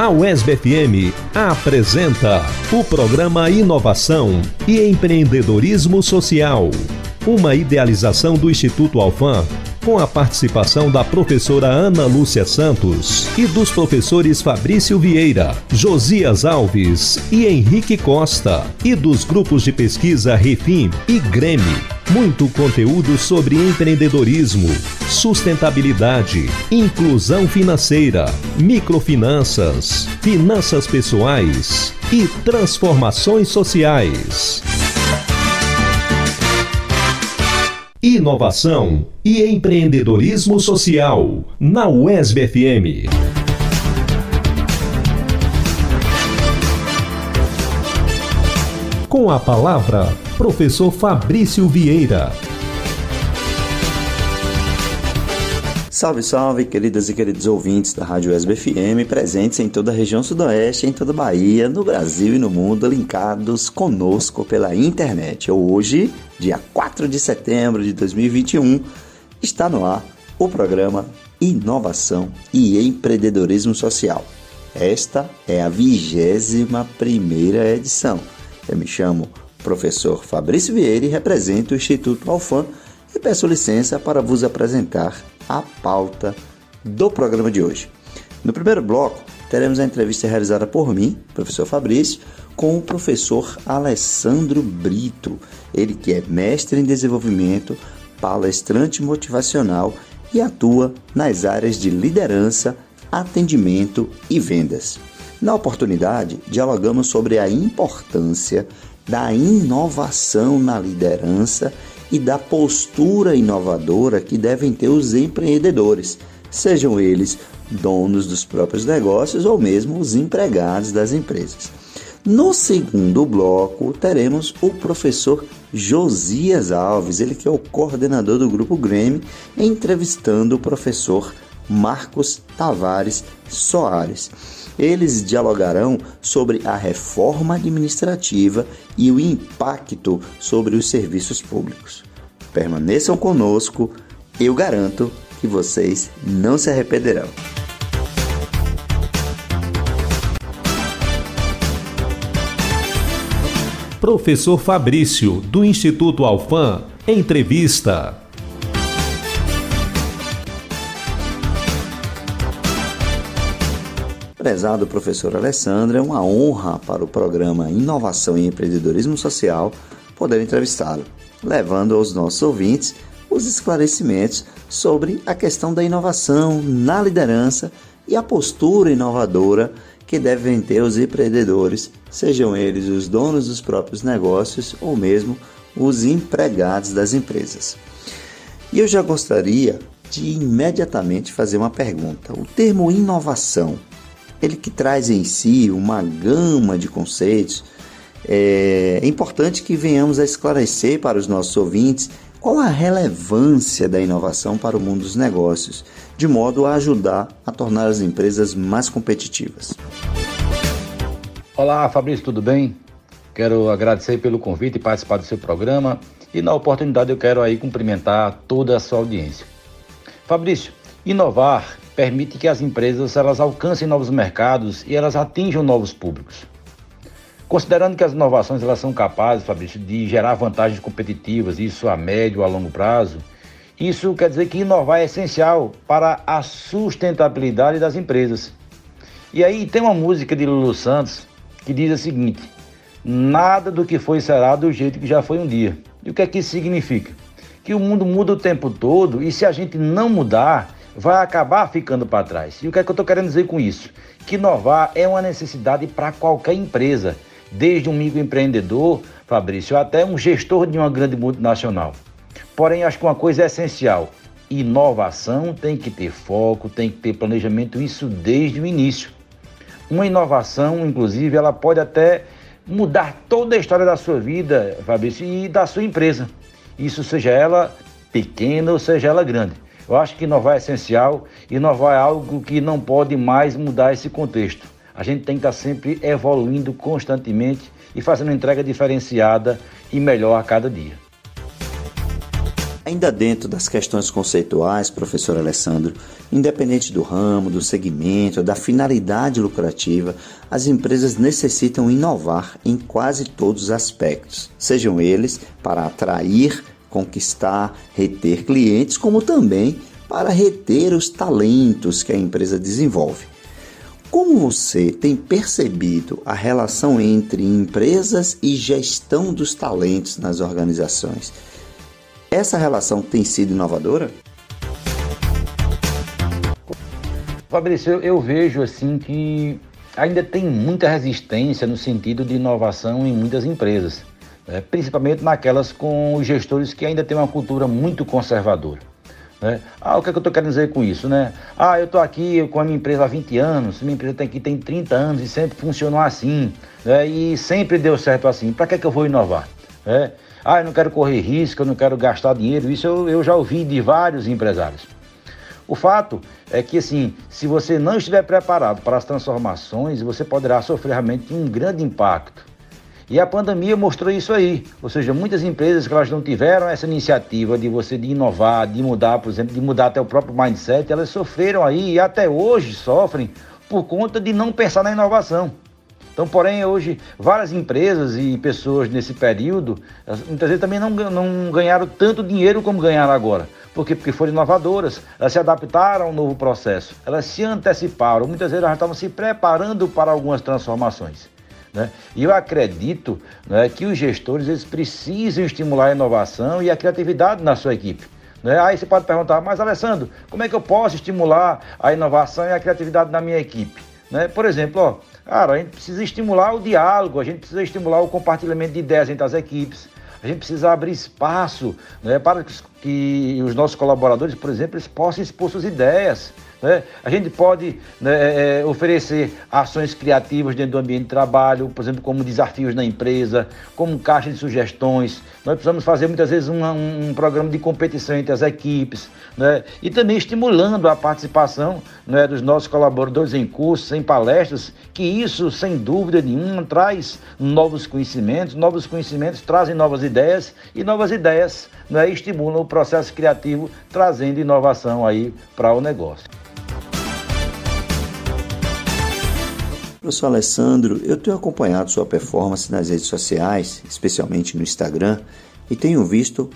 A UESB FM apresenta o programa Inovação e Empreendedorismo Social, uma idealização do Instituto Alfam com a participação da professora Ana Lúcia Santos e dos professores Fabrício Vieira, Josias Alves e Henrique Costa, e dos grupos de pesquisa Refim e Grêmio. Muito conteúdo sobre empreendedorismo, sustentabilidade, inclusão financeira, microfinanças, finanças pessoais e transformações sociais. Inovação e empreendedorismo social na UESB FM. Com a palavra professor Fabrício Vieira. Salve, salve, queridas e queridos ouvintes da Rádio SBFM, presentes em toda a região sudoeste, em toda a Bahia, no Brasil e no mundo, linkados conosco pela internet. Hoje, dia 4 de setembro de 2021, está no ar o programa Inovação e Empreendedorismo Social. Esta é a vigésima primeira edição. Eu me chamo professor Fabrício Vieira e represento o Instituto Alfam e peço licença para vos apresentar a pauta do programa de hoje. No primeiro bloco, teremos a entrevista realizada por mim, professor Fabrício, com o professor Alessandro Brito, ele que é mestre em desenvolvimento, palestrante motivacional e atua nas áreas de liderança, atendimento e vendas. Na oportunidade, dialogamos sobre a importância da inovação na liderança e da postura inovadora que devem ter os empreendedores, sejam eles donos dos próprios negócios ou mesmo os empregados das empresas. No segundo bloco, teremos o professor Josias Alves, ele que é o coordenador do Grupo Grêmio, entrevistando o professor Marcos Tavares Soares. Eles dialogarão sobre a reforma administrativa e o impacto sobre os serviços públicos. Permaneçam conosco, eu garanto que vocês não se arrependerão. Professor Fabrício, do Instituto Alfam, entrevista. Prezado professor Alessandro, é uma honra para o programa Inovação e Empreendedorismo Social poder entrevistá-lo, levando aos nossos ouvintes os esclarecimentos sobre a questão da inovação na liderança e a postura inovadora que devem ter os empreendedores, sejam eles os donos dos próprios negócios ou mesmo os empregados das empresas. E eu já gostaria de imediatamente fazer uma pergunta. O termo inovação ele que traz em si uma gama de conceitos. É importante que venhamos a esclarecer para os nossos ouvintes qual a relevância da inovação para o mundo dos negócios, de modo a ajudar a tornar as empresas mais competitivas. Olá, Fabrício, tudo bem? Quero agradecer pelo convite e participar do seu programa e na oportunidade eu quero aí cumprimentar toda a sua audiência. Fabrício, inovar permite que as empresas elas alcancem novos mercados e elas atinjam novos públicos. Considerando que as inovações elas são capazes, Fabrício, de gerar vantagens competitivas, isso a médio a longo prazo, isso quer dizer que inovar é essencial para a sustentabilidade das empresas. E aí tem uma música de Lulu Santos que diz o seguinte: nada do que foi será do jeito que já foi um dia. E o que é que isso significa? Que o mundo muda o tempo todo e se a gente não mudar, vai acabar ficando para trás. E o que é que eu estou querendo dizer com isso? Que inovar é uma necessidade para qualquer empresa, desde um microempreendedor, Fabrício, até um gestor de uma grande multinacional. Porém, acho que uma coisa é essencial: inovação tem que ter foco, tem que ter planejamento, isso desde o início. Uma inovação, inclusive, ela pode até mudar toda a história da sua vida, Fabrício, e da sua empresa. Isso seja ela pequena ou seja ela grande. Eu acho que inovar é essencial, inovar é algo que não pode mais mudar esse contexto. A gente tem que estar sempre evoluindo constantemente e fazendo entrega diferenciada e melhor a cada dia. Ainda dentro das questões conceituais, professor Alessandro, independente do ramo, do segmento, da finalidade lucrativa, as empresas necessitam inovar em quase todos os aspectos, sejam eles para atrair, conquistar, reter clientes, como também para reter os talentos que a empresa desenvolve. Como você tem percebido a relação entre empresas e gestão dos talentos nas organizações? Essa relação tem sido inovadora? Fabrício, eu, vejo assim que ainda tem muita resistência no sentido de inovação em muitas empresas, né? principalmente naquelas com os gestores que ainda têm uma cultura muito conservadora. Né? Ah, o que, é que eu estou querendo dizer com isso? Né? Ah, eu estou aqui com a minha empresa há 20 anos, minha empresa tem, aqui tem 30 anos e sempre funcionou assim, né? e sempre deu certo assim. Para que, é que eu vou inovar? Né? Ah, eu não quero correr risco, eu não quero gastar dinheiro. Isso eu, eu já ouvi de vários empresários. O fato é que, assim, se você não estiver preparado para as transformações, você poderá sofrer realmente um grande impacto. E a pandemia mostrou isso aí. Ou seja, muitas empresas que elas não tiveram essa iniciativa de você de inovar, de mudar, por exemplo, de mudar até o próprio mindset, elas sofreram aí e até hoje sofrem por conta de não pensar na inovação. Então, porém, hoje, várias empresas e pessoas nesse período, muitas vezes também não, não ganharam tanto dinheiro como ganharam agora. Por quê? Porque foram inovadoras, elas se adaptaram ao novo processo, elas se anteciparam, muitas vezes elas estavam se preparando para algumas transformações. Né? E eu acredito né, que os gestores eles precisam estimular a inovação e a criatividade na sua equipe. Né? Aí você pode perguntar, mas Alessandro, como é que eu posso estimular a inovação e a criatividade na minha equipe? Né? Por exemplo, ó, Cara, a gente precisa estimular o diálogo, a gente precisa estimular o compartilhamento de ideias entre as equipes, a gente precisa abrir espaço né, para que os nossos colaboradores, por exemplo, eles possam expor suas ideias. Né? A gente pode né, é, é, oferecer ações criativas dentro do ambiente de trabalho, por exemplo, como desafios na empresa, como caixa de sugestões. Nós precisamos fazer muitas vezes uma, um, programa de competição entre as equipes né? e também estimulando a participação né, dos nossos colaboradores em cursos, em palestras, que isso, sem dúvida nenhuma, traz novos conhecimentos, novos conhecimentos trazem novas ideias e novas ideias né, estimulam o processo criativo, trazendo inovação aí para o negócio. Professor Alessandro, eu tenho acompanhado sua performance nas redes sociais, especialmente no Instagram, e tenho visto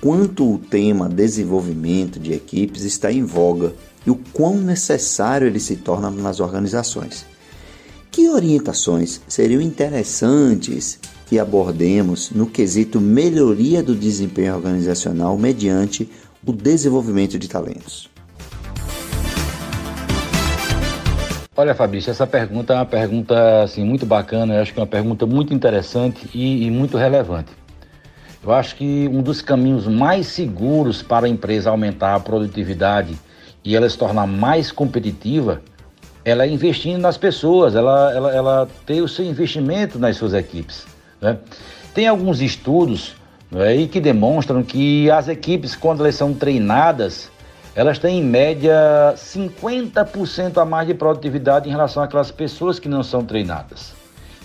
quanto o tema desenvolvimento de equipes está em voga e o quão necessário ele se torna nas organizações. Que orientações seriam interessantes que abordemos no quesito melhoria do desempenho organizacional mediante o desenvolvimento de talentos? Olha, Fabrício, essa pergunta é uma pergunta assim, muito bacana, eu acho que é uma pergunta muito interessante e, e muito relevante. Eu acho que um dos caminhos mais seguros para a empresa aumentar a produtividade e ela se tornar mais competitiva, ela é investindo nas pessoas, ela, ela, ela tem o seu investimento nas suas equipes. Né? Tem alguns estudos né, que demonstram que as equipes, quando elas são treinadas, elas têm em média 50% a mais de produtividade em relação àquelas pessoas que não são treinadas.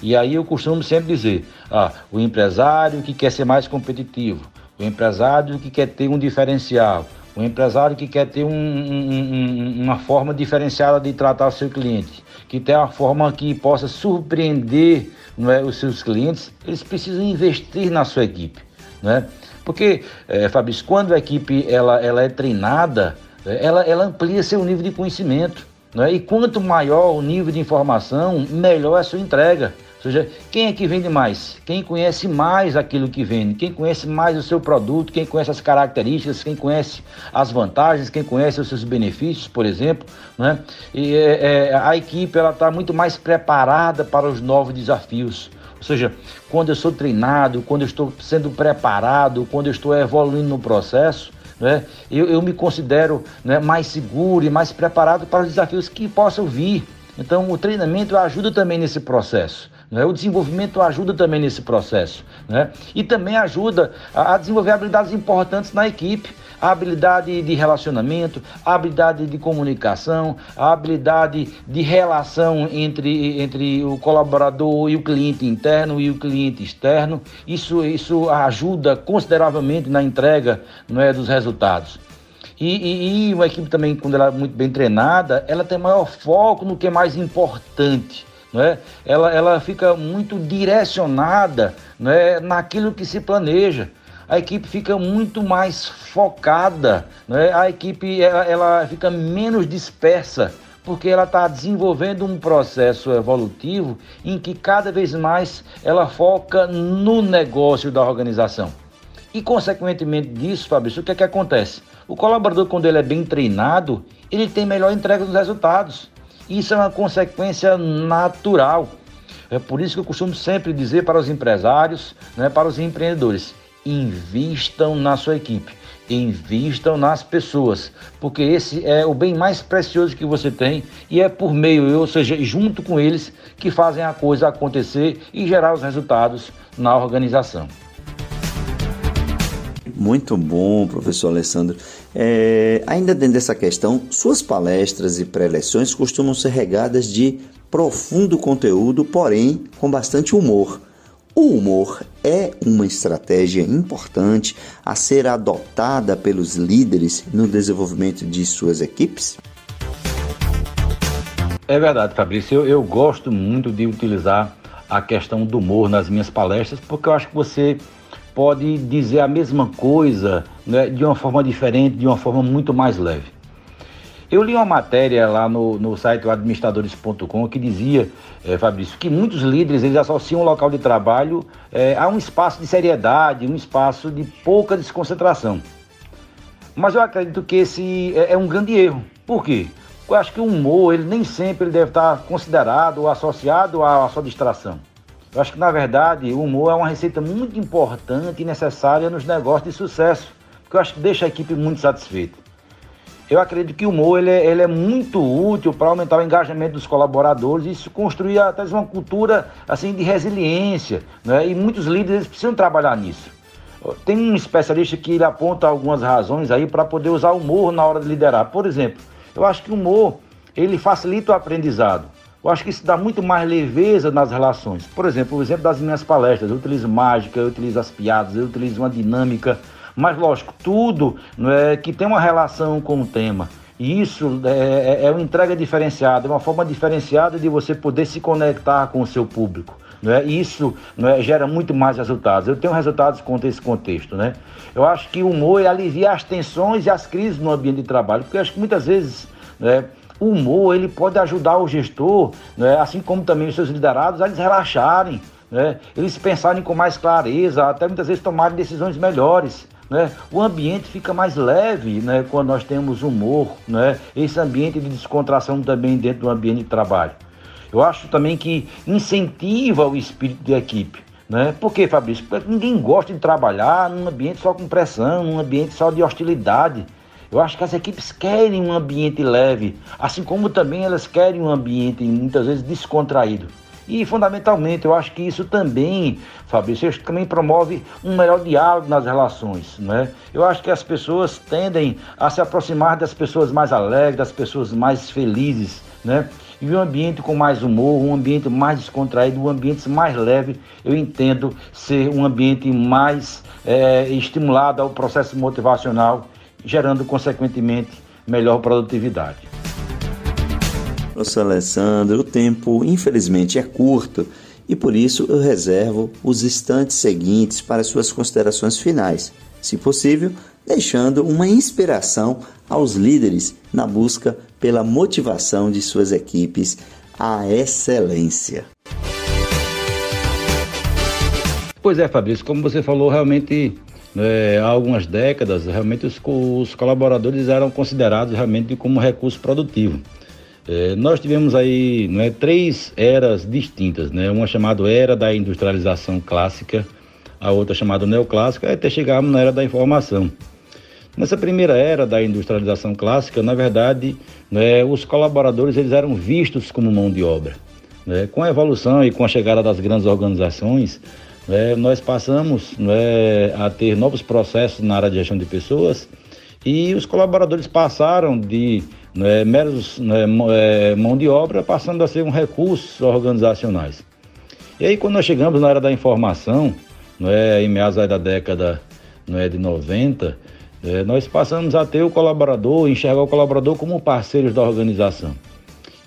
E aí eu costumo sempre dizer, ah, o empresário que quer ser mais competitivo, o empresário que quer ter um diferencial, o empresário que quer ter um, um, uma forma diferenciada de tratar o seu cliente, que tem uma forma que possa surpreender é, os seus clientes, eles precisam investir na sua equipe. É? Porque, é, Fabrício, quando a equipe ela, ela é treinada, ela, ela amplia seu nível de conhecimento. Né? E quanto maior o nível de informação, melhor a sua entrega. Ou seja, quem é que vende mais? Quem conhece mais aquilo que vende, quem conhece mais o seu produto, quem conhece as características, quem conhece as vantagens, quem conhece os seus benefícios, por exemplo. Né? E é, é, a equipe está muito mais preparada para os novos desafios. Ou seja, quando eu sou treinado, quando eu estou sendo preparado, quando eu estou evoluindo no processo, né, eu, eu me considero né, mais seguro e mais preparado para os desafios que possam vir. Então, o treinamento ajuda também nesse processo. Né? O desenvolvimento ajuda também nesse processo. Né? E também ajuda a, desenvolver habilidades importantes na equipe a habilidade de relacionamento, a habilidade de comunicação, a habilidade de relação entre, entre o colaborador e o cliente interno e o cliente externo. Isso, isso ajuda consideravelmente na entrega não é, dos resultados. E, e, e, uma equipe também, quando ela é muito bem treinada, ela tem maior foco no que é mais importante. Não é? ela, ela fica muito direcionada não é? naquilo que se planeja a equipe fica muito mais focada, né? a equipe ela, ela fica menos dispersa, porque ela está desenvolvendo um processo evolutivo em que cada vez mais ela foca no negócio da organização. E, consequentemente disso, Fabrício, o que é que acontece? O colaborador, quando ele é bem treinado, ele tem melhor entrega dos resultados. Isso é uma consequência natural. É por isso que eu costumo sempre dizer para os empresários, né, para os empreendedores, invistam na sua equipe, invistam nas pessoas, porque esse é o bem mais precioso que você tem e é por meio, ou seja, junto com eles, que fazem a coisa acontecer e gerar os resultados na organização. Muito bom, professor Alessandro. É, ainda dentro dessa questão, suas palestras e preleções costumam ser regadas de profundo conteúdo, porém com bastante humor. O humor é uma estratégia importante a ser adotada pelos líderes no desenvolvimento de suas equipes? É verdade, Fabrício. Eu, eu gosto muito de utilizar a questão do humor nas minhas palestras, porque eu acho que você pode dizer a mesma coisa né, de uma forma diferente, de uma forma muito mais leve. Eu li uma matéria lá no, no site administradores.com que dizia, é, Fabrício, que muitos líderes eles associam o local de trabalho é, a um espaço de seriedade, um espaço de pouca desconcentração. Mas eu acredito que esse é, é um grande erro. Por quê? Eu acho que o humor, ele nem sempre ele deve estar considerado ou associado à sua distração. Eu acho que, na verdade, o humor é uma receita muito importante e necessária nos negócios de sucesso, porque eu acho que deixa a equipe muito satisfeita. Eu acredito que o humor ele é, ele é muito útil para aumentar o engajamento dos colaboradores e isso construir até uma cultura assim de resiliência, né? E muitos líderes precisam trabalhar nisso. Tem um especialista que ele aponta algumas razões aí para poder usar o humor na hora de liderar. Por exemplo, eu acho que o humor ele facilita o aprendizado. Eu acho que isso dá muito mais leveza nas relações. Por exemplo, o exemplo das minhas palestras, eu utilizo mágica, eu utilizo as piadas, eu utilizo uma dinâmica mas, lógico, tudo é, que tem uma relação com o tema. E isso é, é, é uma entrega diferenciada, é uma forma diferenciada de você poder se conectar com o seu público. Né? Isso né, gera muito mais resultados. Eu tenho resultados contra esse contexto. Né? Eu acho que o humor alivia as tensões e as crises no ambiente de trabalho, porque acho que muitas vezes né, o humor ele pode ajudar o gestor, né, assim como também os seus liderados, a eles relaxarem, né, eles pensarem com mais clareza, até muitas vezes tomarem decisões melhores. Né? O ambiente fica mais leve né? quando nós temos humor, né? esse ambiente de descontração também dentro do ambiente de trabalho. Eu acho também que incentiva o espírito de equipe. Né? Por que, Fabrício? Porque ninguém gosta de trabalhar num ambiente só com pressão, num ambiente só de hostilidade. Eu acho que as equipes querem um ambiente leve, assim como também elas querem um ambiente muitas vezes descontraído. E fundamentalmente, eu acho que isso também, Fabrício, isso também promove um melhor diálogo nas relações, né? Eu acho que as pessoas tendem a se aproximar das pessoas mais alegres, das pessoas mais felizes, né? E um ambiente com mais humor, um ambiente mais descontraído, um ambiente mais leve, eu entendo ser um ambiente mais é, estimulado ao processo motivacional, gerando, consequentemente, melhor produtividade. Professor Alessandro, o tempo infelizmente é curto e por isso eu reservo os instantes seguintes para suas considerações finais, se possível, deixando uma inspiração aos líderes na busca pela motivação de suas equipes à excelência. Pois é, Fabrício, como você falou, realmente é, há algumas décadas, realmente os, os colaboradores eram considerados realmente como recurso produtivo. É, nós tivemos aí né, três eras distintas, né? uma chamada era da industrialização clássica, a outra chamada neoclássica, até chegarmos na era da informação. Nessa primeira era da industrialização clássica, na verdade, né, os colaboradores eles eram vistos como mão de obra. Né? Com a evolução e com a chegada das grandes organizações, né, nós passamos né, a ter novos processos na área de gestão de pessoas e os colaboradores passaram de né, meros né, é, mão de obra passando a ser um recurso organizacionais. E aí quando nós chegamos na era da informação, né, em meados da década né, de 90, é, nós passamos a ter o colaborador, enxergar o colaborador como parceiro da organização.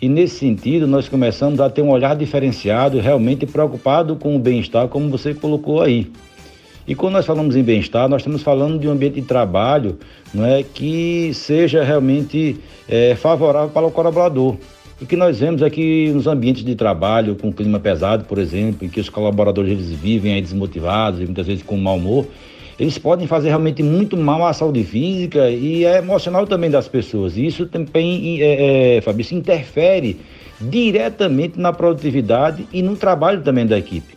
E nesse sentido, nós começamos a ter um olhar diferenciado, realmente preocupado com o bem-estar, como você colocou aí. E quando nós falamos em bem-estar, nós estamos falando de um ambiente de trabalho não é, que seja realmente é, favorável para o colaborador. O que nós vemos é que nos ambientes de trabalho, com clima pesado, por exemplo, em que os colaboradores eles vivem aí desmotivados e muitas vezes com mau humor, eles podem fazer realmente muito mal à saúde física e é emocional também das pessoas. E isso também, é, é, Fabrício, interfere diretamente na produtividade e no trabalho também da equipe.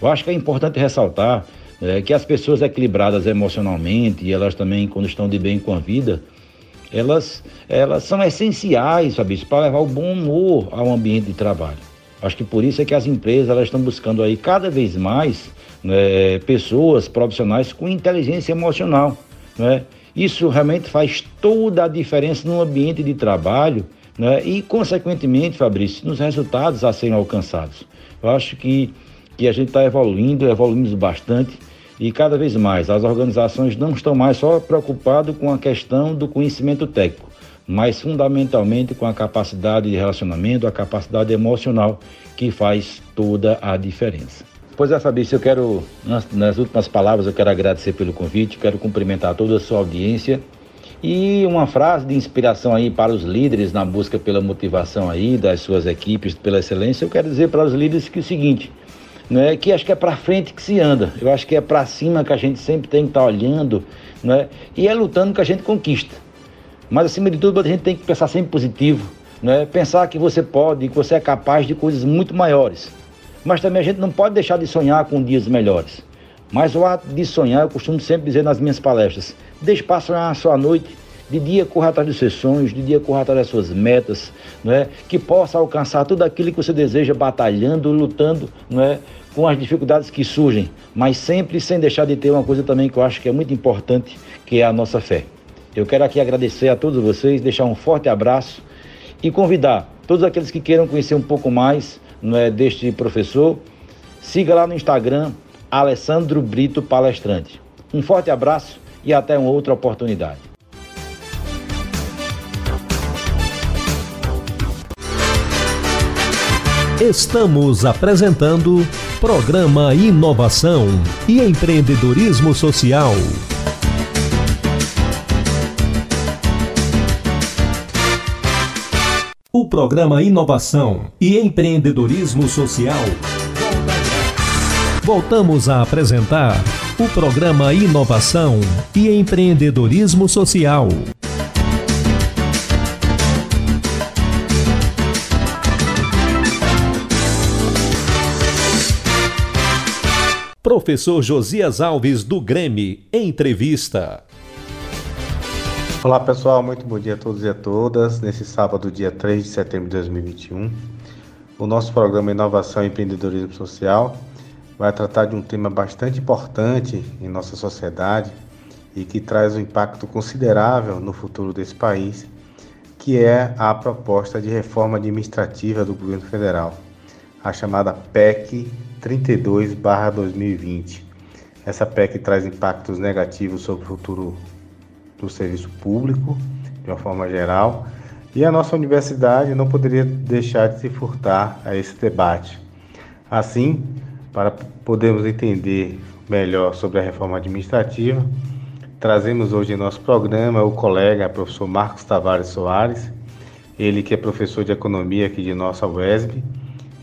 Eu acho que é importante ressaltar é, que as pessoas equilibradas emocionalmente e elas também, quando estão de bem com a vida, elas, elas são essenciais, Fabrício, para levar o bom humor ao ambiente de trabalho. Acho que por isso é que as empresas elas estão buscando aí cada vez mais né, pessoas profissionais com inteligência emocional. Né? Isso realmente faz toda a diferença no ambiente de trabalho né? e, consequentemente, Fabrício, nos resultados a serem alcançados. Eu acho que, que a gente está evoluindo, evoluímos bastante e cada vez mais as organizações não estão mais só preocupadas com a questão do conhecimento técnico, mas fundamentalmente com a capacidade de relacionamento, a capacidade emocional que faz toda a diferença. Pois é, Fabrício, eu quero, nas, nas, últimas palavras, eu quero agradecer pelo convite, quero cumprimentar toda a sua audiência e uma frase de inspiração aí para os líderes na busca pela motivação aí das suas equipes, pela excelência, eu quero dizer para os líderes que é o seguinte, né, que acho que é para frente que se anda, eu acho que é para cima que a gente sempre tem que estar tá olhando, né, e é lutando que a gente conquista. Mas acima de tudo, a gente tem que pensar sempre positivo, né, pensar que você pode, que você é capaz de coisas muito maiores. Mas também a gente não pode deixar de sonhar com dias melhores. Mas o ato de sonhar, eu costumo sempre dizer nas minhas palestras, deixe para sonhar a sua noite, de dia corra atrás dos seus sonhos, de dia corra atrás das suas metas, não é? que possa alcançar tudo aquilo que você deseja, batalhando, lutando, não é? com as dificuldades que surgem, mas sempre sem deixar de ter uma coisa também que eu acho que é muito importante, que é a nossa fé. Eu quero aqui agradecer a todos vocês, deixar um forte abraço e convidar todos aqueles que queiram conhecer um pouco mais é, deste professor, siga lá no Instagram, Alessandro Brito Palestrante. Um forte abraço e até uma outra oportunidade. Estamos apresentando Programa Inovação e Empreendedorismo Social. Programa Inovação e Empreendedorismo Social. Voltamos a apresentar o programa Inovação e Empreendedorismo Social. Professor Josias Alves do Grêmio, entrevista. Olá pessoal, muito bom dia a todos e a todas. Nesse sábado, dia 3 de setembro de 2021, o nosso programa Inovação e Empreendedorismo Social vai tratar de um tema bastante importante em nossa sociedade e que traz um impacto considerável no futuro desse país, que é a proposta de reforma administrativa do governo federal, a chamada PEC 32/2020. Essa PEC traz impactos negativos sobre o futuro do serviço público, de uma forma geral, e a nossa universidade não poderia deixar de se furtar a esse debate. Assim, para podermos entender melhor sobre a reforma administrativa, trazemos hoje em nosso programa o colega professor Marcos Tavares Soares, ele que é professor de economia aqui de nossa UESB,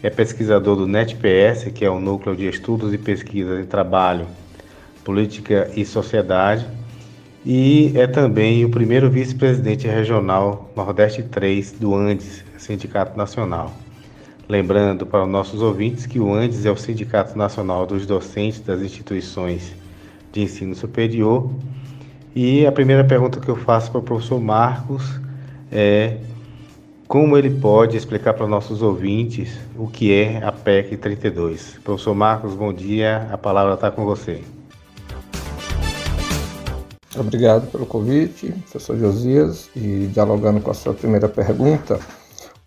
é pesquisador do NetPS, que é o Núcleo de Estudos e Pesquisas em Trabalho, Política e Sociedade, e é também o primeiro vice-presidente regional Nordeste 3 do Andes, Sindicato Nacional. Lembrando para os nossos ouvintes que o Andes é o Sindicato Nacional dos Docentes das Instituições de Ensino Superior. E a primeira pergunta que eu faço para o professor Marcos é como ele pode explicar para nossos ouvintes o que é a PEC 32. Professor Marcos, bom dia, a palavra está com você. Obrigado pelo convite, professor Josias, e dialogando com a sua primeira pergunta,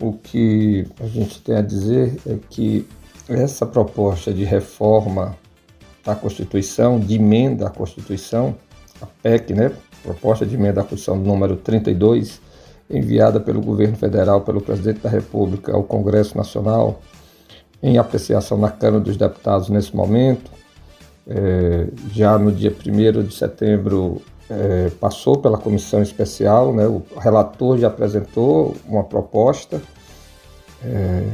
o que a gente tem a dizer é que essa proposta de reforma da Constituição, de emenda à Constituição, a PEC, né? Proposta de emenda à Constituição número 32, enviada pelo governo federal, pelo presidente da República ao Congresso Nacional, em apreciação na Câmara dos Deputados nesse momento. É, já no dia 1 de setembro é, passou pela comissão especial, né, o relator já apresentou uma proposta é,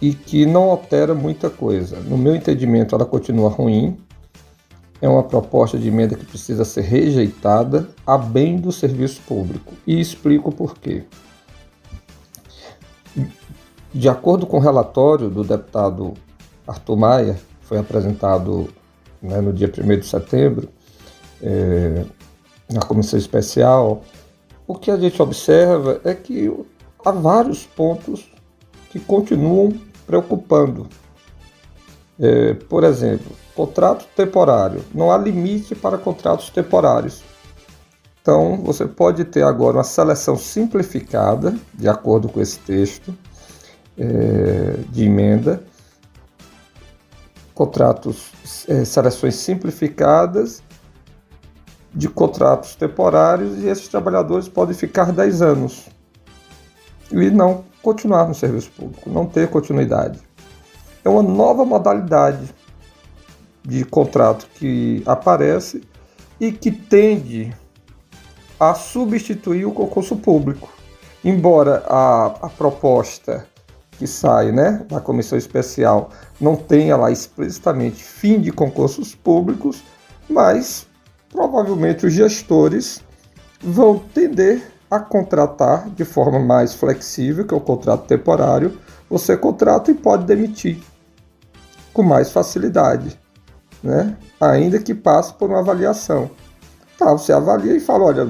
e que não altera muita coisa. No meu entendimento, ela continua ruim, é uma proposta de emenda que precisa ser rejeitada a bem do serviço público. E explico por quê. De acordo com o relatório do deputado Arthur Maia, foi apresentado né, no dia 1 de setembro, é, na comissão especial, o que a gente observa é que há vários pontos que continuam preocupando. É, por exemplo, Contrato temporário. Não há limite para contratos temporários. Então, você pode ter agora uma seleção simplificada, de acordo com esse texto é, de emenda, contratos, é, seleções simplificadas de contratos temporários e esses trabalhadores podem ficar 10 anos e não continuar no serviço público, não ter continuidade. É uma nova modalidade de contrato que aparece e que tende a substituir o concurso público. Embora a, a proposta que sai né, da comissão especial não tenha lá explicitamente fim de concursos públicos, mas provavelmente os gestores vão tender a contratar de forma mais flexível, que é o contrato temporário. Você contrata e pode demitir com mais facilidade né? ainda que passe por uma avaliação. Tá, você avalia e fala, olha,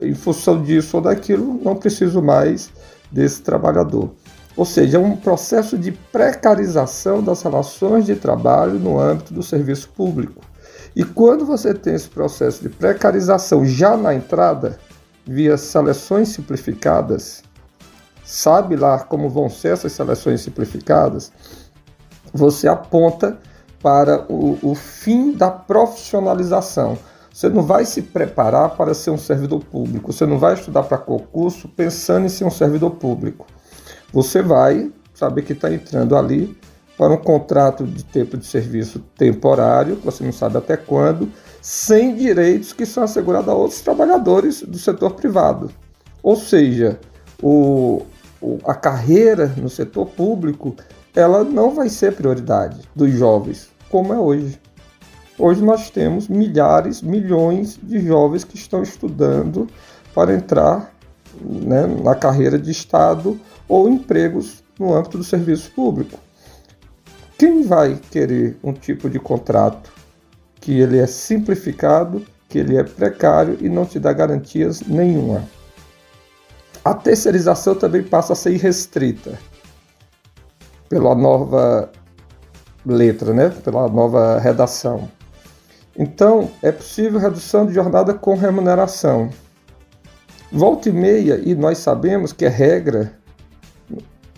em função disso ou daquilo, não preciso mais desse trabalhador. Ou seja, é um processo de precarização das relações de trabalho no âmbito do serviço público. E quando você tem esse processo de precarização já na entrada, via seleções simplificadas, sabe lá como vão ser essas seleções simplificadas, você aponta para o, o fim da profissionalização. Você não vai se preparar para ser um servidor público, você não vai estudar para concurso pensando em ser um servidor público. Você vai saber que está entrando ali para um contrato de tempo de serviço temporário, você não sabe até quando, sem direitos que são assegurados a outros trabalhadores do setor privado. Ou seja, o, o, a carreira no setor público ela não vai ser prioridade dos jovens, como é hoje. Hoje nós temos milhares, milhões de jovens que estão estudando para entrar né, na carreira de Estado ou empregos no âmbito do serviço público. Quem vai querer um tipo de contrato que ele é simplificado, que ele é precário e não te dá garantias nenhuma? A terceirização também passa a ser irrestrita pela nova letra, né? pela nova redação. Então, é possível redução de jornada com remuneração. Volta e meia, e nós sabemos que é regra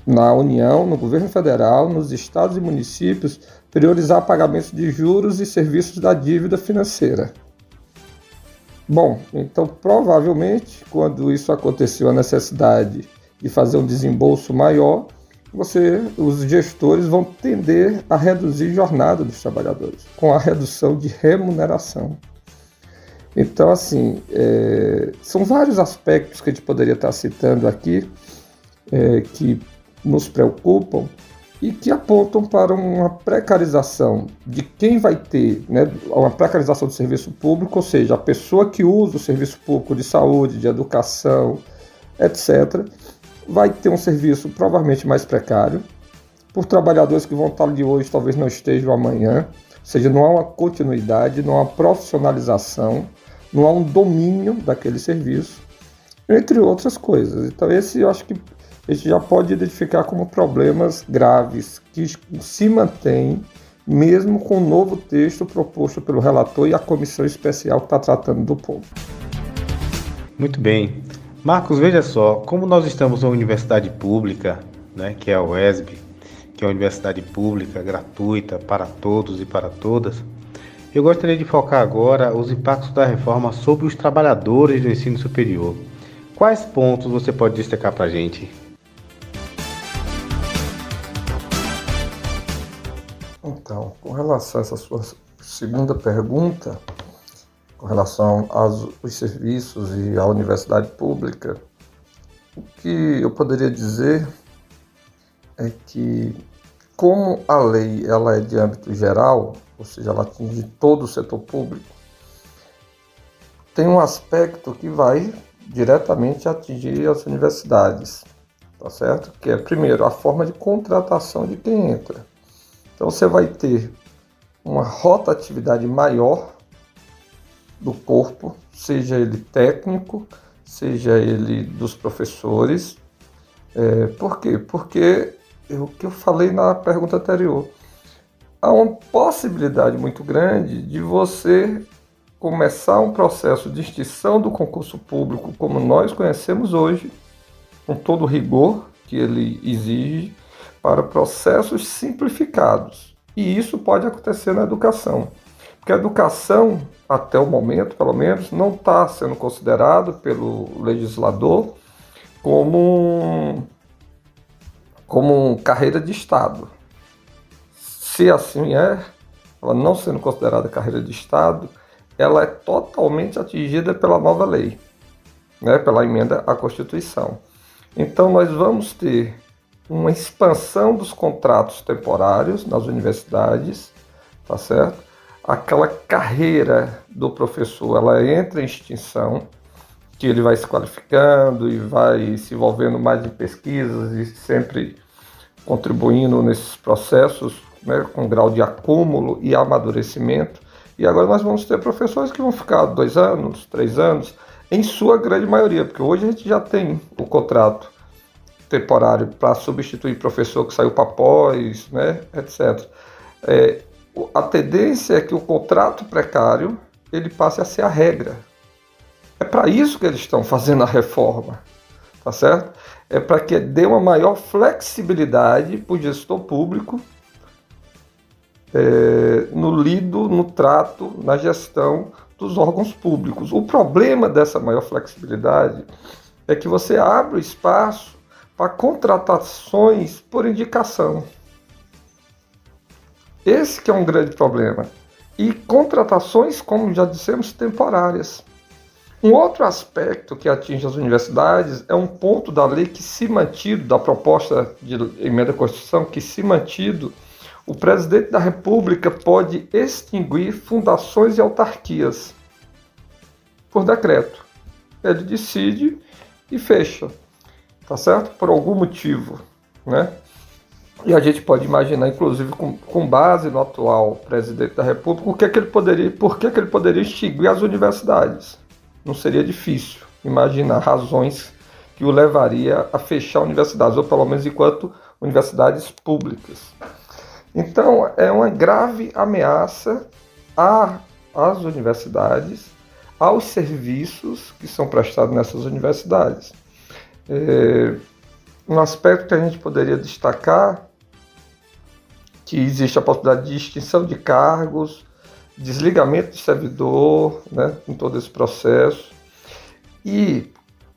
na União, no governo federal, nos estados e municípios, priorizar pagamentos de juros e serviços da dívida financeira. Bom, então provavelmente, quando isso aconteceu, a necessidade de fazer um desembolso maior, você, os gestores vão tender a reduzir a jornada dos trabalhadores, com a redução de remuneração. Então, assim, é, são vários aspectos que a gente poderia estar citando aqui é, que nos preocupam e que apontam para uma precarização de quem vai ter, né, uma precarização do serviço público, ou seja, a pessoa que usa o serviço público de saúde, de educação, etc., vai ter um serviço provavelmente mais precário, por trabalhadores que vão estar ali hoje, talvez não estejam amanhã. Ou seja, não há uma continuidade, não há profissionalização, não há um domínio daquele serviço, entre outras coisas. Então, esse eu acho que a gente já pode identificar como problemas graves que se mantêm mesmo com o novo texto proposto pelo relator e a comissão especial que está tratando do ponto. Muito bem. Marcos, veja só, como nós estamos numa universidade pública, né, que é a UESB, que é uma universidade pública, gratuita para todos e para todas, eu gostaria de focar agora os impactos da reforma sobre os trabalhadores do ensino superior. Quais pontos você pode destacar para a gente? Então, com relação a essa sua segunda pergunta, com relação aos serviços e à universidade pública, o que eu poderia dizer é que, como a lei ela é de âmbito geral, ou seja, ela atinge todo o setor público, tem um aspecto que vai diretamente atingir as universidades, tá certo? Que é, primeiro, a forma de contratação de quem entra. Então, você vai ter uma rotatividade maior do corpo, seja ele técnico, seja ele dos professores. É, por quê? Porque é o que eu falei na pergunta anterior. Há uma possibilidade muito grande de você começar um processo de extinção do concurso público como nós conhecemos hoje, com todo o rigor que ele exige, para processos simplificados. E isso pode acontecer na educação. Porque a educação, até o momento, pelo menos, não está sendo considerado pelo legislador como, como carreira de Estado. Se assim é, ela não sendo considerada carreira de Estado, ela é totalmente atingida pela nova lei, né, pela emenda à Constituição. Então, nós vamos ter uma expansão dos contratos temporários nas universidades, tá certo? aquela carreira do professor ela entra em extinção, que ele vai se qualificando e vai se envolvendo mais em pesquisas e sempre contribuindo nesses processos né, com grau de acúmulo e amadurecimento. E agora nós vamos ter professores que vão ficar dois anos, três anos, em sua grande maioria, porque hoje a gente já tem o contrato temporário para substituir professor que saiu para pós, né, etc. É, a tendência é que o contrato precário ele passe a ser a regra. É para isso que eles estão fazendo a reforma, tá certo? É para que dê uma maior flexibilidade para o gestor público é, no lido, no trato, na gestão dos órgãos públicos. O problema dessa maior flexibilidade é que você abre o espaço para contratações por indicação. Esse que é um grande problema. E contratações, como já dissemos, temporárias. Um outro aspecto que atinge as universidades é um ponto da lei que, se mantido, da proposta de emenda à Constituição, que, se mantido, o presidente da República pode extinguir fundações e autarquias por decreto. Ele decide e fecha, tá certo? Por algum motivo, né? E a gente pode imaginar, inclusive, com, com base no atual presidente da República, o que, é que ele poderia, por que, é que ele poderia extinguir as universidades. Não seria difícil imaginar razões que o levaria a fechar universidades, ou pelo menos enquanto universidades públicas. Então, é uma grave ameaça às universidades, aos serviços que são prestados nessas universidades. É, um aspecto que a gente poderia destacar que existe a possibilidade de extinção de cargos, desligamento de servidor, né, em todo esse processo. E,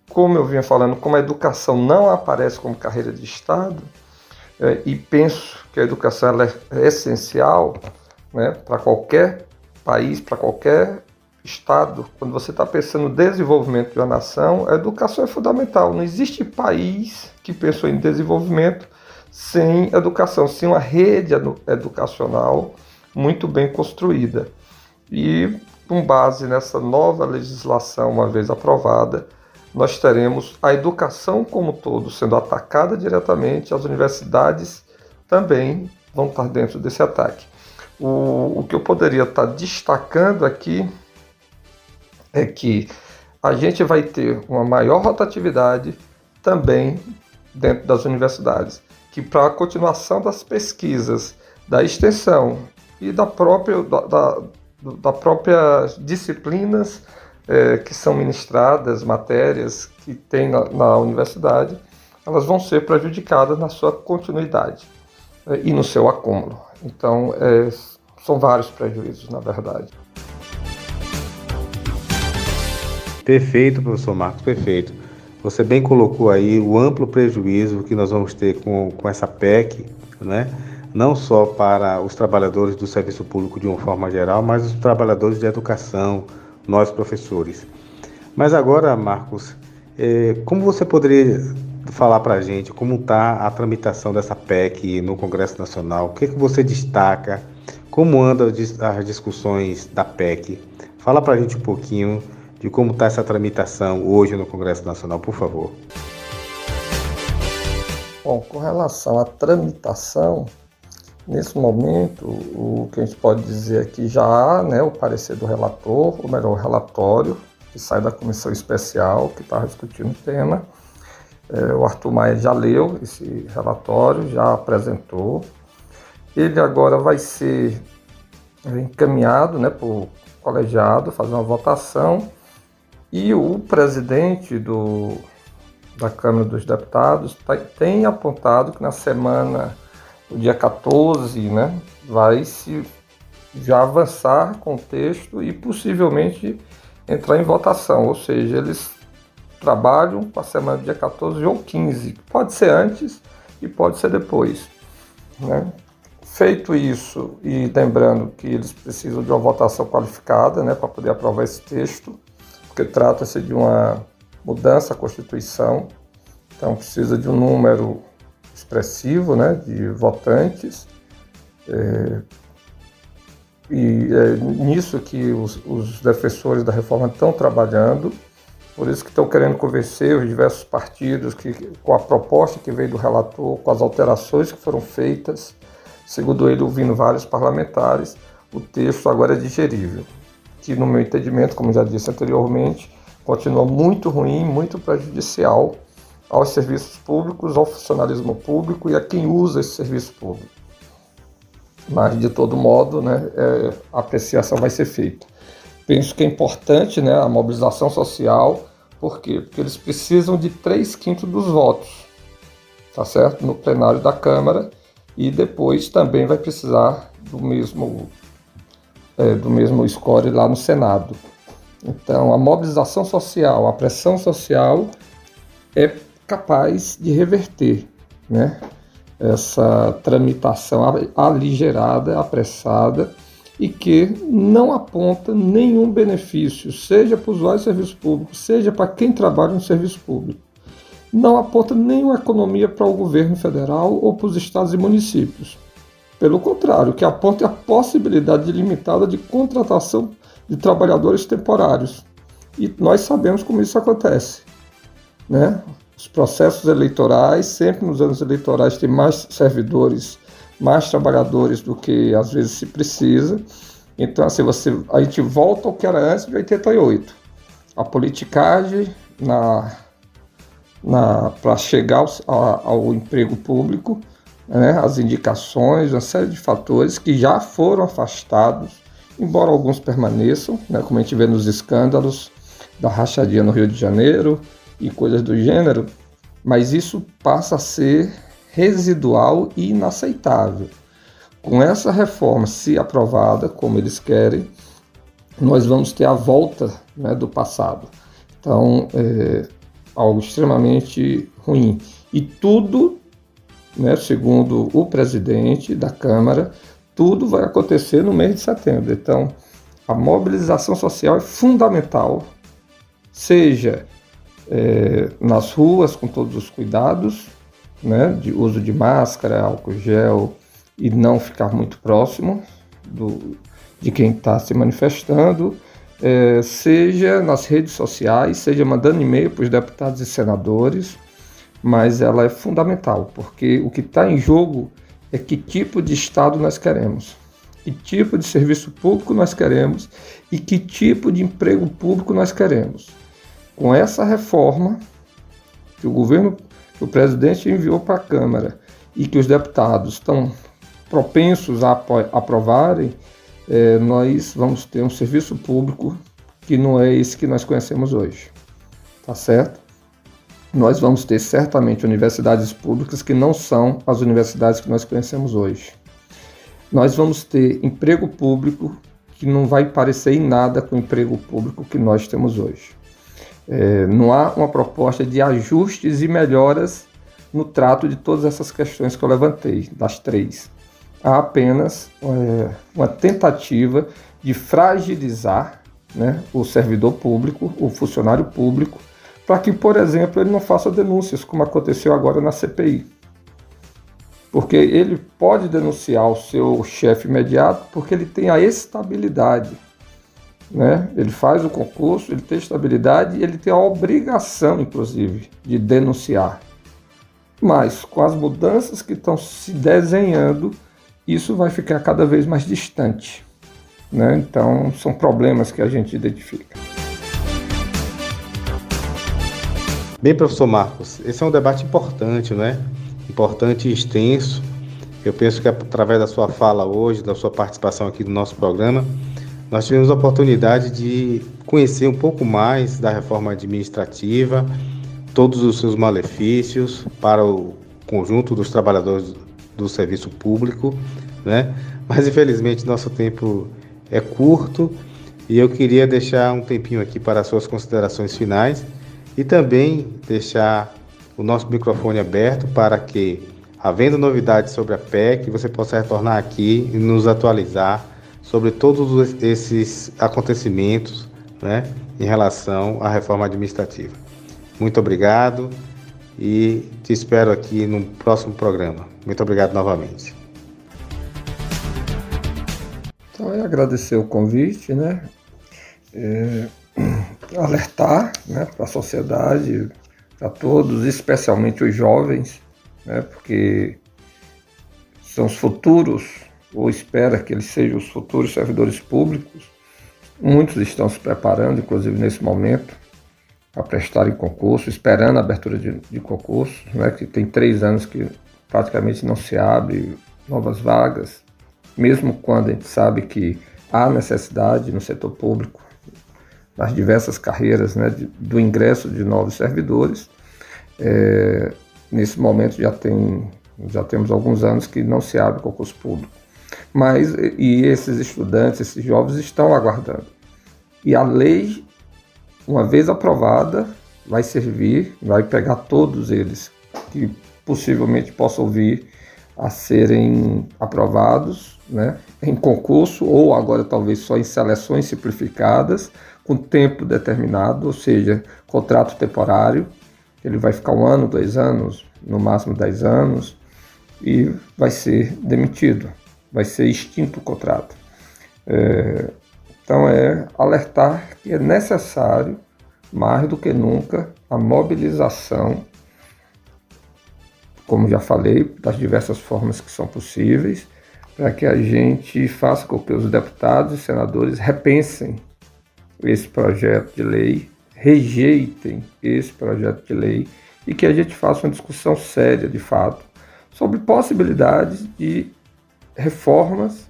como eu vinha falando, como a educação não aparece como carreira de Estado, é, e penso que a educação é, essencial né, para qualquer país, para qualquer Estado, quando você está pensando no desenvolvimento de uma nação, a educação é fundamental. Não existe país que pensou em desenvolvimento sem educação, sem uma rede educacional muito bem construída. E com base nessa nova legislação, uma vez aprovada, nós teremos a educação como um todo sendo atacada diretamente, as universidades também vão estar dentro desse ataque. O, o que eu poderia estar destacando aqui é que a gente vai ter uma maior rotatividade também dentro das universidades, que para a continuação das pesquisas, da extensão e da própria, da, da, da própria disciplinas é, que são ministradas, matérias que tem na, na, universidade, elas vão ser prejudicadas na sua continuidade é, e no seu acúmulo. Então, é, são vários prejuízos, na verdade. Perfeito, professor Marcos, perfeito. Você bem colocou aí o amplo prejuízo que nós vamos ter com, com essa PEC, né? não só para os trabalhadores do serviço público de uma forma geral, mas os trabalhadores de educação, nós professores. Mas agora, Marcos, é, como você poderia falar para a gente como está a tramitação dessa PEC no Congresso Nacional? O que, que você destaca? Como andam as discussões da PEC? Fala para a gente um pouquinho de como está essa tramitação hoje no Congresso Nacional, por favor. Bom, com relação à tramitação, nesse momento, o que a gente pode dizer é que já há né, o parecer do relator, ou melhor, o relatório, que sai da comissão especial que está discutindo o tema. É, o Arthur Maia já leu esse relatório, já apresentou. Ele agora vai ser encaminhado né, para o colegiado, fazer uma votação e o presidente do, da Câmara dos Deputados tá, tem apontado que na semana, do dia 14, né, vai se já avançar com o texto e possivelmente entrar em votação. Ou seja, eles trabalham com a semana do dia 14 ou 15. Pode ser antes e pode ser depois. Né? Feito isso, e lembrando que eles precisam de uma votação qualificada né, para poder aprovar esse texto, porque trata-se de uma mudança à Constituição, então precisa de um número expressivo né, de votantes. É, e é nisso que os, os, defensores da reforma estão trabalhando, por isso que estão querendo convencer os diversos partidos que, com a proposta que veio do relator, com as alterações que foram feitas, segundo ele, ouvindo vários parlamentares, o texto agora é digerível que, no meu entendimento, como já disse anteriormente, continua muito ruim, muito prejudicial aos serviços públicos, ao funcionalismo público e a quem usa esse serviço público. Mas, de todo modo, né, é, a apreciação vai ser feita. Penso que é importante né, a mobilização social, por quê? Porque eles precisam de 3 quintos dos votos, tá certo? No plenário da Câmara e depois também vai precisar do mesmo é, do mesmo score lá no Senado. Então, a mobilização social, a pressão social é capaz de reverter né, essa tramitação aligerada, apressada e que não aponta nenhum benefício, seja para o usuário de serviço público, seja para quem trabalha no serviço público. Não aponta nenhuma economia para o governo federal ou para os estados e municípios. Pelo contrário, que aponte a possibilidade limitada de contratação de trabalhadores temporários. E nós sabemos como isso acontece. Né? Os processos eleitorais, sempre nos anos eleitorais, tem mais servidores, mais trabalhadores do que às vezes se precisa. Então, assim, você, a gente volta ao que era antes de 88. A politicagem na, na, para chegar ao, ao emprego público né, as indicações, uma série de fatores que já foram afastados, embora alguns permaneçam, né, como a gente vê nos escândalos da rachadinha no Rio de Janeiro e coisas do gênero, mas isso passa a ser residual e inaceitável. Com essa reforma, se aprovada, como eles querem, nós vamos ter a volta né, do passado. Então, é algo extremamente ruim. E tudo né, segundo o presidente da Câmara, tudo vai acontecer no mês de setembro. Então, a mobilização social é fundamental, seja é, nas ruas com todos os cuidados, né, de uso de máscara, álcool gel e não ficar muito próximo do, de quem está se manifestando, é, seja nas redes sociais, seja mandando e-mail para os deputados e senadores, mas ela é fundamental, porque o que está em jogo é que tipo de Estado nós queremos, que tipo de serviço público nós queremos e que tipo de emprego público nós queremos. Com essa reforma que o governo que o presidente enviou para a Câmara e que os deputados estão propensos a aprovarem, é, nós vamos ter um serviço público que não é esse que nós conhecemos hoje. Tá certo? Nós vamos ter certamente universidades públicas que não são as universidades que nós conhecemos hoje. Nós vamos ter emprego público que não vai parecer em nada com o emprego público que nós temos hoje. É, não há uma proposta de ajustes e melhoras no trato de todas essas questões que eu levantei, das três. Há apenas é, uma tentativa de fragilizar né, o servidor público, o funcionário público, para que, por exemplo, ele não faça denúncias, como aconteceu agora na CPI. Porque ele pode denunciar o seu chefe imediato porque ele tem a estabilidade. Né? Ele faz o concurso, ele tem estabilidade e ele tem a obrigação, inclusive, de denunciar. Mas com as mudanças que estão se desenhando, isso vai ficar cada vez mais distante. Né? Então, são problemas que a gente identifica. Bem, professor Marcos, esse é um debate importante, né? Importante e extenso. Eu penso que através da sua fala hoje, da sua participação aqui no nosso programa, nós tivemos a oportunidade de conhecer um pouco mais da reforma administrativa, todos os seus malefícios para o conjunto dos trabalhadores do serviço público, né? Mas infelizmente nosso tempo é curto e eu queria deixar um tempinho aqui para as suas considerações finais e também deixar o nosso microfone aberto para que, havendo novidades sobre a PEC, você possa retornar aqui e nos atualizar sobre todos esses acontecimentos né, em relação à reforma administrativa. Muito obrigado e te espero aqui no próximo programa. Muito obrigado novamente. Então, é agradecer o convite, né? É, alertar né, para a sociedade, para todos, especialmente os jovens, né, porque são os futuros, ou espera que eles sejam os futuros servidores públicos. Muitos estão se preparando, inclusive nesse momento, para prestarem concurso, esperando a abertura de, de concurso, né, que tem três anos que praticamente não se abre novas vagas mesmo quando a gente sabe que há necessidade no setor público, nas diversas carreiras, né, de, do ingresso de novos servidores. É, nesse momento já, tem, já temos alguns anos que não se abre concurso público. Mas, e esses estudantes, esses jovens estão aguardando. E a lei, uma vez aprovada, vai servir, vai pegar todos eles que possivelmente possam vir a serem aprovados né, em concurso ou agora talvez só em seleções simplificadas com tempo determinado, ou seja, contrato temporário. Ele vai ficar um ano, dois anos, no máximo dez anos e vai ser demitido, vai ser extinto o contrato. É, então é alertar que é necessário mais do que nunca a mobilização como já falei, das diversas formas que são possíveis, para que a gente faça com que os deputados e senadores repensem esse projeto de lei, rejeitem esse projeto de lei e que a gente faça uma discussão séria, de fato, sobre possibilidades de reformas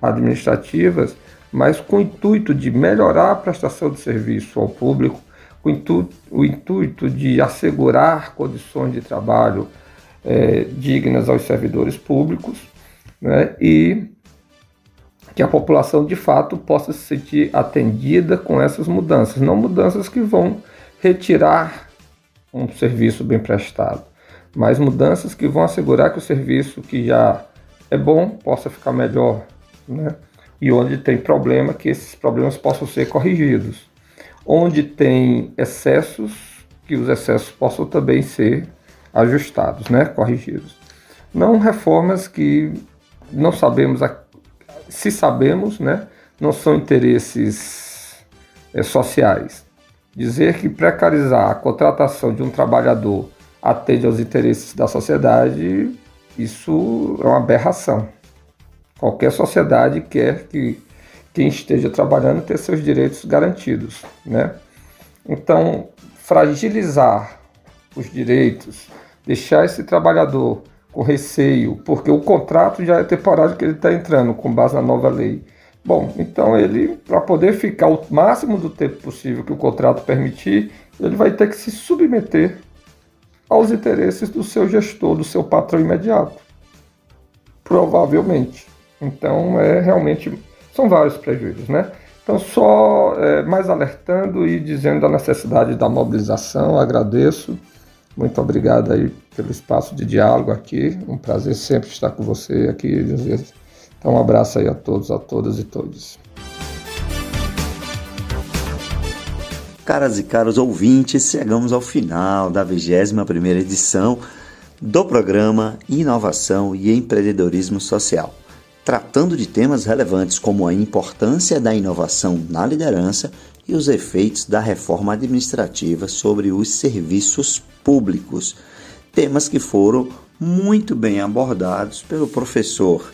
administrativas, mas com o intuito de melhorar a prestação de serviço ao público, com o intuito de assegurar condições de trabalho é, dignas aos servidores públicos né, e que a população de fato possa se sentir atendida com essas mudanças, não mudanças que vão retirar um serviço bem prestado, mas mudanças que vão assegurar que o serviço que já é bom possa ficar melhor, né? E onde tem problema, que esses problemas possam ser corrigidos. Onde tem excessos, que os excessos possam também ser ajustados, né, corrigidos. Não reformas que não sabemos, se sabemos, né, não são interesses é, sociais. Dizer que precarizar a contratação de um trabalhador atende aos interesses da sociedade, isso é uma aberração. Qualquer sociedade quer que quem esteja trabalhando tenha seus direitos garantidos, né? Então, fragilizar os direitos, deixar esse trabalhador com receio, porque o contrato já é temporário que ele está entrando com base na nova lei. Bom, então ele, para poder ficar o máximo do tempo possível que o contrato permitir, ele vai ter que se submeter aos interesses do seu gestor, do seu patrão imediato. Provavelmente. Então, é realmente. São vários prejuízos, né? Então, só é, mais alertando e dizendo da necessidade da mobilização, agradeço. Muito obrigado aí pelo espaço de diálogo aqui. Um prazer sempre estar com você aqui, José. Então, um abraço aí a todos, a todas e todos. Caras e caros ouvintes, chegamos ao final da 21ª edição do programa Inovação e Empreendedorismo Social, tratando de temas relevantes como a importância da inovação na liderança e os efeitos da reforma administrativa sobre os serviços públicos, temas que foram muito bem abordados pelo professor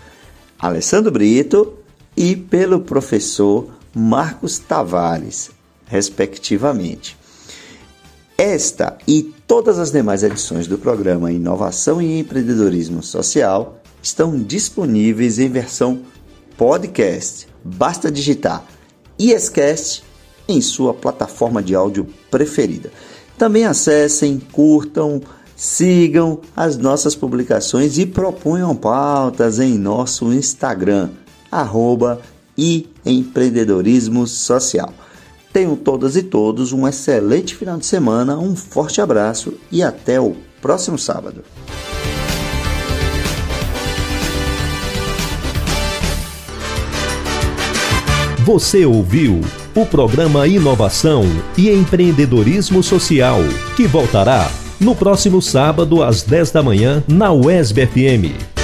Alessandro Brito e pelo professor Marcos Tavares respectivamente. Esta e todas as demais edições do programa Inovação e Empreendedorismo Social estão disponíveis em versão podcast. Basta digitar ISCast em sua plataforma de áudio preferida. Também acessem, curtam, sigam as nossas publicações e proponham pautas em nosso Instagram, arroba e empreendedorismo social. Tenham todas e todos um excelente final de semana, um forte abraço e até o próximo sábado. Você ouviu o programa Inovação e Empreendedorismo Social, que voltará no próximo sábado às 10 da manhã na UESB FM.